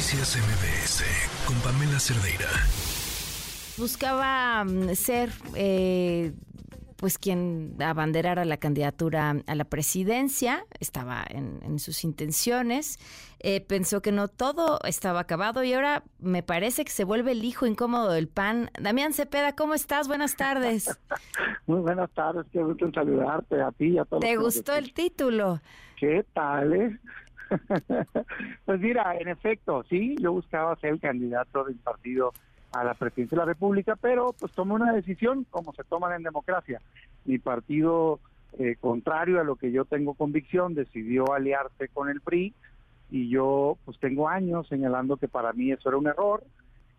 Noticias MBS con Pamela Cerdeira. Buscaba mm, ser eh, pues quien abanderara la candidatura a la presidencia, estaba en, sus intenciones, eh, pensó que no todo estaba acabado y ahora me parece que se vuelve el hijo incómodo del PAN. Damián Cepeda, ¿cómo estás? Buenas tardes. Muy buenas tardes, qué gusto saludarte a ti y a todos. ¿Te gustó el título? ¿Qué tal, eh? pues mira, en efecto, sí, yo buscaba ser el candidato del partido a la presidencia de la República, pero pues tomé una decisión como se toman en democracia. Mi partido, eh, contrario a lo que yo tengo convicción, decidió aliarse con el PRI y yo pues tengo años señalando que para mí eso era un error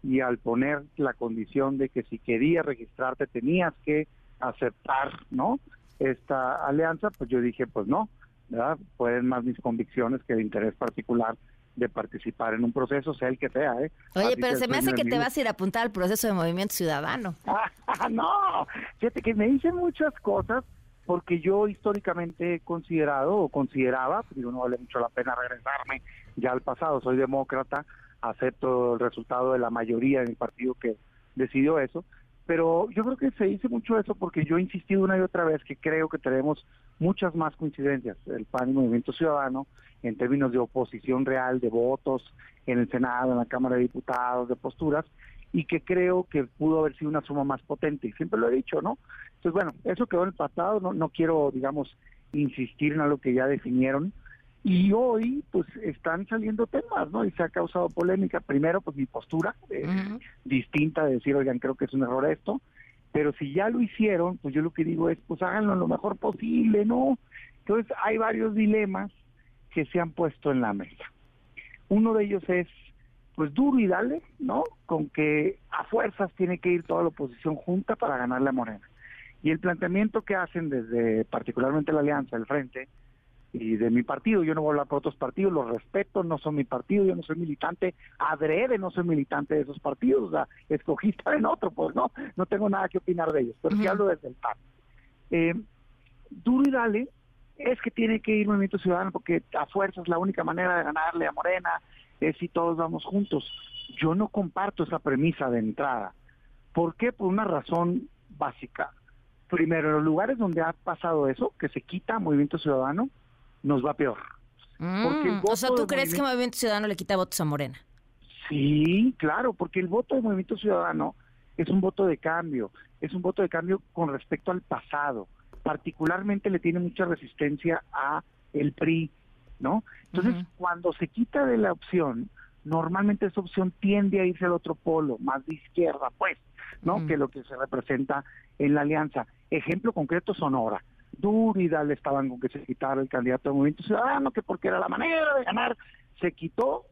y al poner la condición de que si querías registrarte tenías que aceptar, ¿no? Esta alianza, pues yo dije, pues no, ¿verdad? Pueden más mis convicciones que el interés particular de participar en un proceso, sea el que sea. ¿eh? Oye, pero se me hace que te vas a ir a apuntar al proceso de movimiento ciudadano. no, fíjate que me dicen muchas cosas porque yo históricamente he considerado o consideraba, digo, no vale mucho la pena regresarme ya al pasado, soy demócrata, acepto el resultado de la mayoría de mi partido que decidió eso, pero yo creo que se dice mucho eso porque yo he insistido una y otra vez que creo que tenemos muchas más coincidencias, el PAN y Movimiento Ciudadano, en términos de oposición real, de votos en el Senado, en la Cámara de Diputados, de posturas, y que creo que pudo haber sido una suma más potente, y siempre lo he dicho, ¿no? Entonces, bueno, eso quedó en el pasado, no, no quiero, digamos, insistir en algo que ya definieron, y hoy, pues, están saliendo temas, ¿no? Y se ha causado polémica. Primero, pues, mi postura, eh, distinta de decir, oigan, creo que es un error esto. Pero si ya lo hicieron, pues yo lo que digo es, pues háganlo lo mejor posible, ¿no? Entonces, hay varios dilemas que se han puesto en la mesa. Uno de ellos es, pues, duro y dale, ¿no? Con que a fuerzas tiene que ir toda la oposición junta para ganarle a Morena. Y el planteamiento que hacen desde particularmente la Alianza, el Frente, y de mi partido. Yo no voy a hablar por otros partidos, los respeto, no son mi partido, yo no soy militante, adrede, no soy militante de esos partidos, o sea, escogí estar en otro, pues no, no tengo nada que opinar de ellos, pero sí hablo desde el PAN. Eh, duro y dale, es que tiene que ir Movimiento Ciudadano porque a fuerzas la única manera de ganarle a Morena es si todos vamos juntos. Yo no comparto esa premisa de entrada. ¿Por qué? Por una razón básica. Primero, en los lugares donde ha pasado eso, que se quita Movimiento Ciudadano, nos va peor. Mm, o sea, ¿tú crees que Movimiento Ciudadano le quita votos a Morena? Sí, claro, porque el voto de Movimiento Ciudadano es un voto de cambio, es un voto de cambio con respecto al pasado. Particularmente le tiene mucha resistencia a el PRI, ¿no? Entonces, cuando se quita de la opción, normalmente esa opción tiende a irse al otro polo, más de izquierda, pues, ¿no? Que lo que se representa en la alianza. Ejemplo concreto, Sonora duro le estaban con que se quitara el candidato del Movimiento Ciudadano, que porque era la manera de ganar, se quitó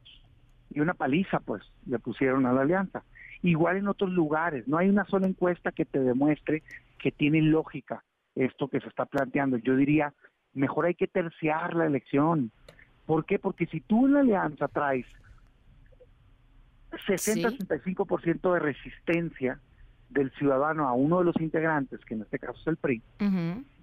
y una paliza pues le pusieron a la alianza. Igual en otros lugares, no hay una sola encuesta que te demuestre que tiene lógica esto que se está planteando. Yo diría, mejor hay que terciar la elección. ¿Por qué? Porque si tú en la alianza traes 60-65% de resistencia, del ciudadano a uno de los integrantes, que en este caso es el PRI,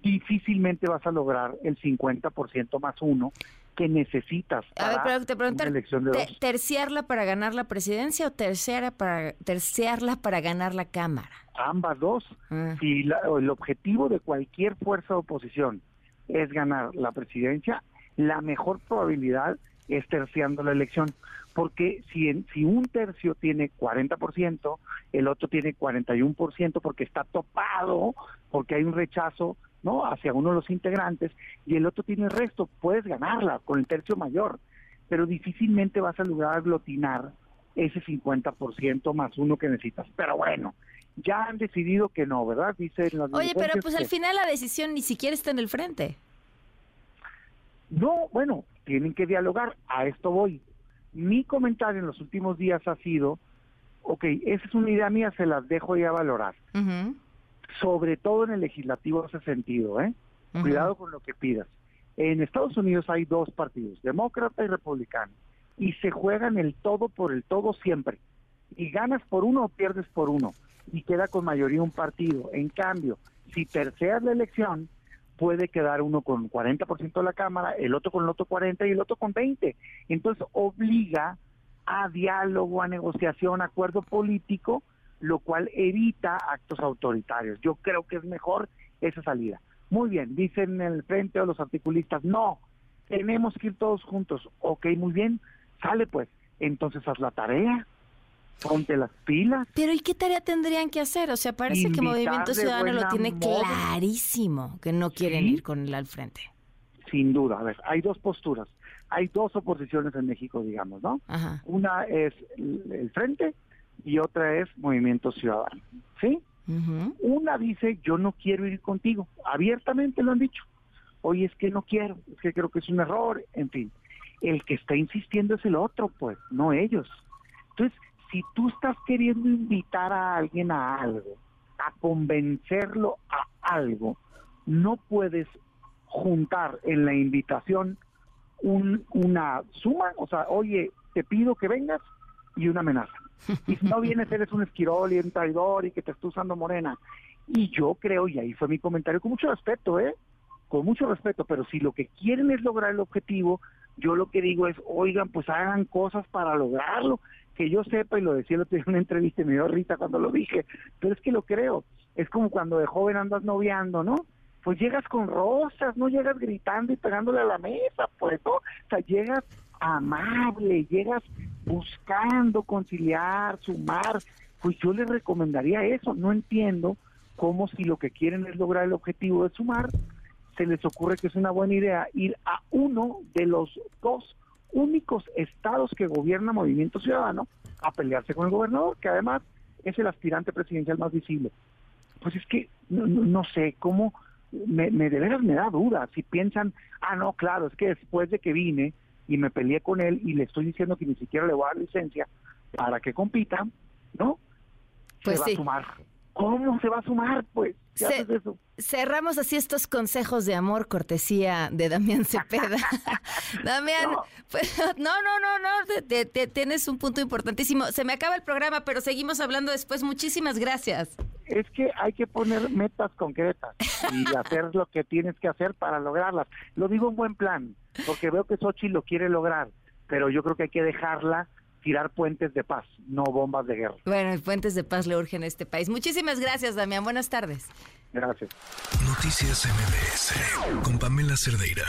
difícilmente vas a lograr el 50% más uno que necesitas para a ver, te una elección de dos. ¿Terciarla para ganar la presidencia o terciarla para, terciarla para ganar la Cámara? Ambas dos. Ah. Si el objetivo de cualquier fuerza de oposición es ganar la presidencia, la mejor probabilidad es terciando la elección. Porque si, en, si un tercio tiene 40%, el otro tiene 41% porque está topado, porque hay un rechazo no hacia uno de los integrantes, y el otro tiene el resto, puedes ganarla con el tercio mayor, pero difícilmente vas a lograr aglutinar ese 50% más uno que necesitas. Pero bueno, ya han decidido que no, ¿verdad? Dice las Oye, pero pues al final la decisión ni siquiera está en el frente. No, bueno, tienen que dialogar, a esto voy. Mi comentario en los últimos días ha sido, ok, esa es una idea mía, se las dejo ya valorar. Sobre todo en el legislativo ese sentido, ¿eh? Cuidado con lo que pidas. En Estados Unidos hay dos partidos, demócrata y republicano, y se juegan el todo por el todo siempre. Y ganas por uno o pierdes por uno, y queda con mayoría un partido. En cambio, si terceas la elección, puede quedar uno con 40% de la Cámara, el otro con el otro 40% y el otro con 20%. Entonces obliga a diálogo, a negociación, acuerdo político, lo cual evita actos autoritarios. Yo creo que es mejor esa salida. Muy bien, dicen en el frente o los articulistas, no, tenemos que ir todos juntos. Ok, muy bien, sale pues. Entonces haz la tarea, ponte las pilas. Pero ¿y qué tarea tendrían que hacer? O sea, parece que Movimiento Ciudadano lo tiene clarísimo, que no quieren ir con él al frente. Sin duda, a ver, hay dos posturas, hay dos oposiciones en México, digamos, ¿no? Una es el frente y otra es Movimiento Ciudadano, ¿sí? Una dice, yo no quiero ir contigo, abiertamente lo han dicho. Oye, es que no quiero, es que creo que es un error, en fin. El que está insistiendo es el otro, pues, no ellos. Entonces, si tú estás queriendo invitar a alguien a algo, a convencerlo a algo, no puedes juntar en la invitación un, una suma, o sea, oye, te pido que vengas y una amenaza. Y si no vienes, eres un esquirol y un traidor y que te está usando morena. Y yo creo, y ahí fue mi comentario, con mucho respeto, ¿eh? Con mucho respeto, pero si lo que quieren es lograr el objetivo, yo lo que digo es, oigan, pues hagan cosas para lograrlo, que yo sepa, y lo decía lo en una entrevista y me dio risa cuando lo dije, pero es que lo creo, es como cuando de joven andas noviando, ¿no? Pues llegas con rosas, no llegas gritando y pegándole a la mesa, pues, ¿no? O sea, llegas amable, llegas buscando conciliar, sumar, pues yo les recomendaría eso. No entiendo cómo si lo que quieren es lograr el objetivo de sumar, se les ocurre que es una buena idea ir a uno de los dos únicos estados que gobierna Movimiento Ciudadano a pelearse con el gobernador, que además es el aspirante presidencial más visible. Pues es que no, sé cómo, me, me de veras me da duda si piensan, ah, no, claro, es que después de que vine, y me peleé con él y le estoy diciendo que ni siquiera le voy a dar licencia para que compita, ¿no? Pues se va a sumar. ¿Cómo se va a sumar? Pues, eso? Cerramos así estos consejos de amor, cortesía de Damián Cepeda. Damián, no. Pues, no, no, no, no, tienes un punto importantísimo. Se me acaba el programa, pero seguimos hablando después. Muchísimas gracias. Es que hay que poner metas concretas y hacer lo que tienes que hacer para lograrlas. Lo digo en buen plan porque veo que Sochi lo quiere lograr, pero yo creo que hay que dejarla tirar puentes de paz, no bombas de guerra. Bueno, puentes de paz le urgen a este país. Muchísimas gracias, Damián. Buenas tardes. Gracias. Noticias MBS con Pamela Cerdeira.